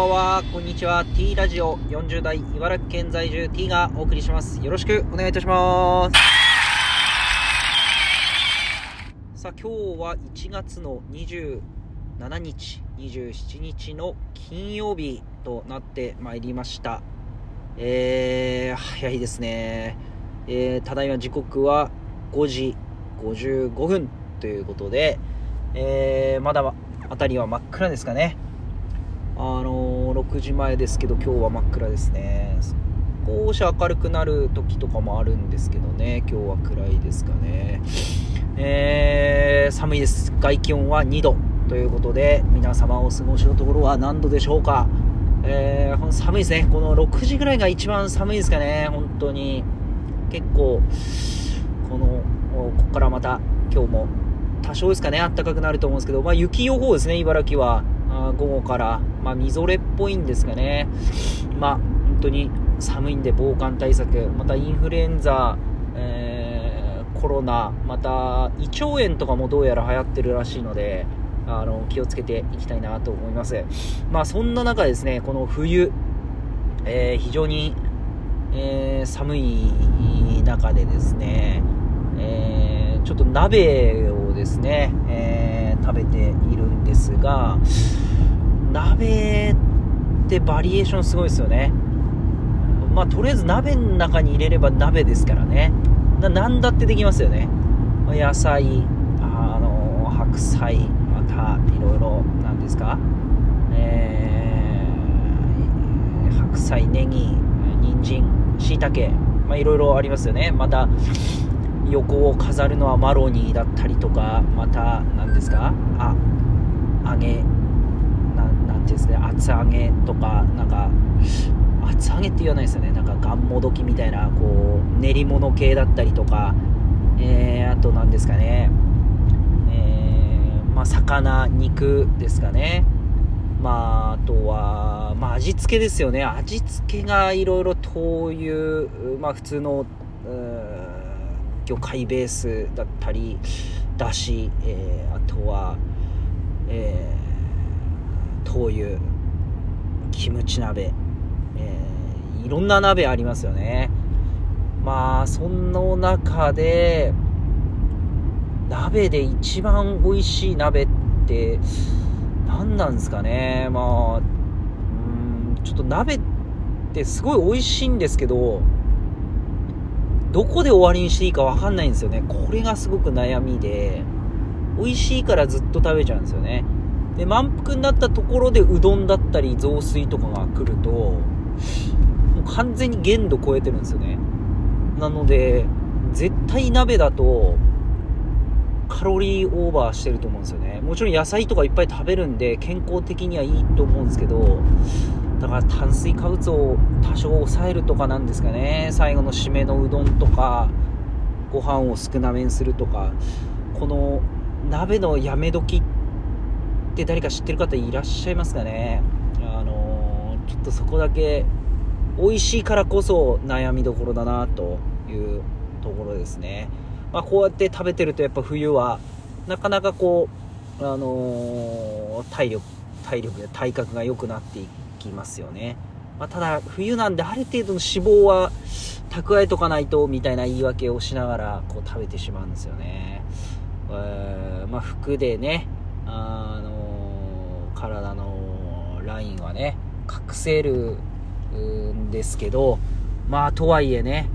ばんは、こんにちは。T ラジオ40代茨城県在住 T がお送りします。よろしくお願いいたします。さあ、今日は1月の27日、27日の金曜日となってまいりました。えー、早いですね。えー、ただいま時刻は5時55分ということで、えー、まだ辺りは真っ暗ですかね。あのー、6時前ですけど今日は真っ暗ですね。少し明るくなる時とかもあるんですけどね。今日は暗いですかね。えー、寒いです。外気温は2度。ということで皆様お過ごしのところは何度でしょうか。えー、寒いですね。この6時ぐらいが一番寒いですかね。本当に。結構このここからまた今日も多少ですかね。暖かくなると思うんですけど、まあ、雪予報ですね茨城は。あ午後から、まあ、みぞれっぽいんですかね、まあ、本当に寒いんで防寒対策、またインフルエンザ、えー、コロナ、また胃腸炎とかもどうやら流行ってるらしいので、あの気をつけていきたいなと思います。まあ、そんな中ですね、この冬、えー、非常に、えー、寒い中でですね、え、ちょっと鍋をですね、えー、食べているんですが、鍋ってバリエーションすごいですよね。まあ、とりあえず鍋の中に入れれば鍋ですからね。な何だってできますよね。野菜、あの、白菜、また、いろいろ、なんですか、えー、白菜、ネギ、人参、椎茸、まあ、いろいろありますよね。また、横を飾るのはマロニーだったりとか、また、何ですか？あ、揚げ、なんていうんですか、厚揚げとか、なんか、厚揚げって言わないですよね。なんか、がんもどきみたいな、こう、練り物系だったりとか、えー、あと何ですかね、えー、まあ、魚、肉ですかね。まあ、あとは、まあ、味付けですよね。味付けがいろいろ灯油、まあ、普通の、魚介ベースだったりだし、えー、あとは、えー、灯油キムチ鍋、えー、いろんな鍋ありますよね。まあその中で鍋で一番美味しい鍋って何なんですかね。まあうんちょっと鍋ってすごい美味しいんですけどどこで終わりにしていいか分かんないんですよね。これがすごく悩みで、美味しいからずっと食べちゃうんですよね。で、満腹になったところでうどんだったり雑炊とかが来ると、もう完全に限度超えてるんですよね。なので、絶対鍋だと、カロリーオーバーしてると思うんですよね。もちろん野菜とかいっぱい食べるんで、健康的にはいいと思うんですけど、だから炭水化物を多少抑えるとかなんですかね。最後の締めのうどんとかご飯を少なめにするとか。この鍋のやめ時って誰か知ってる方いらっしゃいますかね。あのー、ちょっとそこだけ美味しいからこそ悩みどころだなというところですね、まあ、こうやって食べてるとやっぱ冬はなかなかこうあのー、体力体力や体格が良くなっていく。きますよね、まあ、ただ冬なんである程度の脂肪は蓄えとかないとみたいな言い訳をしながらこう食べてしまうんですよね、え、まあ、服でねあのー、体のラインはね隠せるんですけどまあとはいえね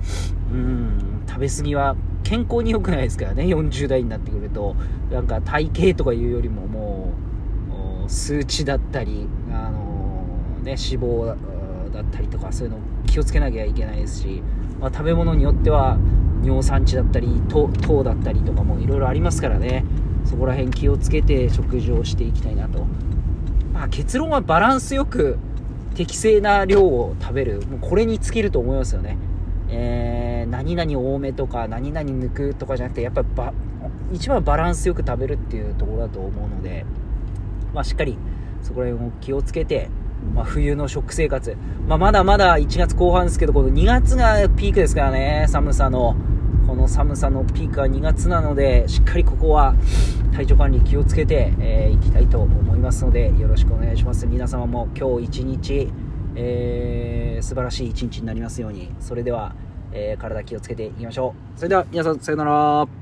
うん食べ過ぎは健康に良くないですからね。40代になってくるとなんか体型とかいうよりももう数値だったりあのね、脂肪だったりとかそういうの気をつけなきゃいけないですし、まあ、食べ物によっては尿酸値だったり糖だったりとかもいろいろありますからね。そこら辺気をつけて食事をしていきたいなと、まあ、結論はバランスよく適正な量を食べる。もうこれに尽きると思いますよね、えー、何々多めとか何々抜くとかじゃなくてやっぱり一番バランスよく食べるっていうところだと思うので、まあ、しっかりそこら辺を気をつけてまあ、冬の食生活、まあ、まだまだ1月後半ですけど、この2月がピークですからね、寒さの、この寒さのピークは2月なのでしっかりここは体調管理気をつけてい、えー、きたいと思いますのでよろしくお願いします。皆様も今日一日、えー、素晴らしい一日になりますように。それでは、えー、体気をつけていきましょう。それでは皆さんさようなら。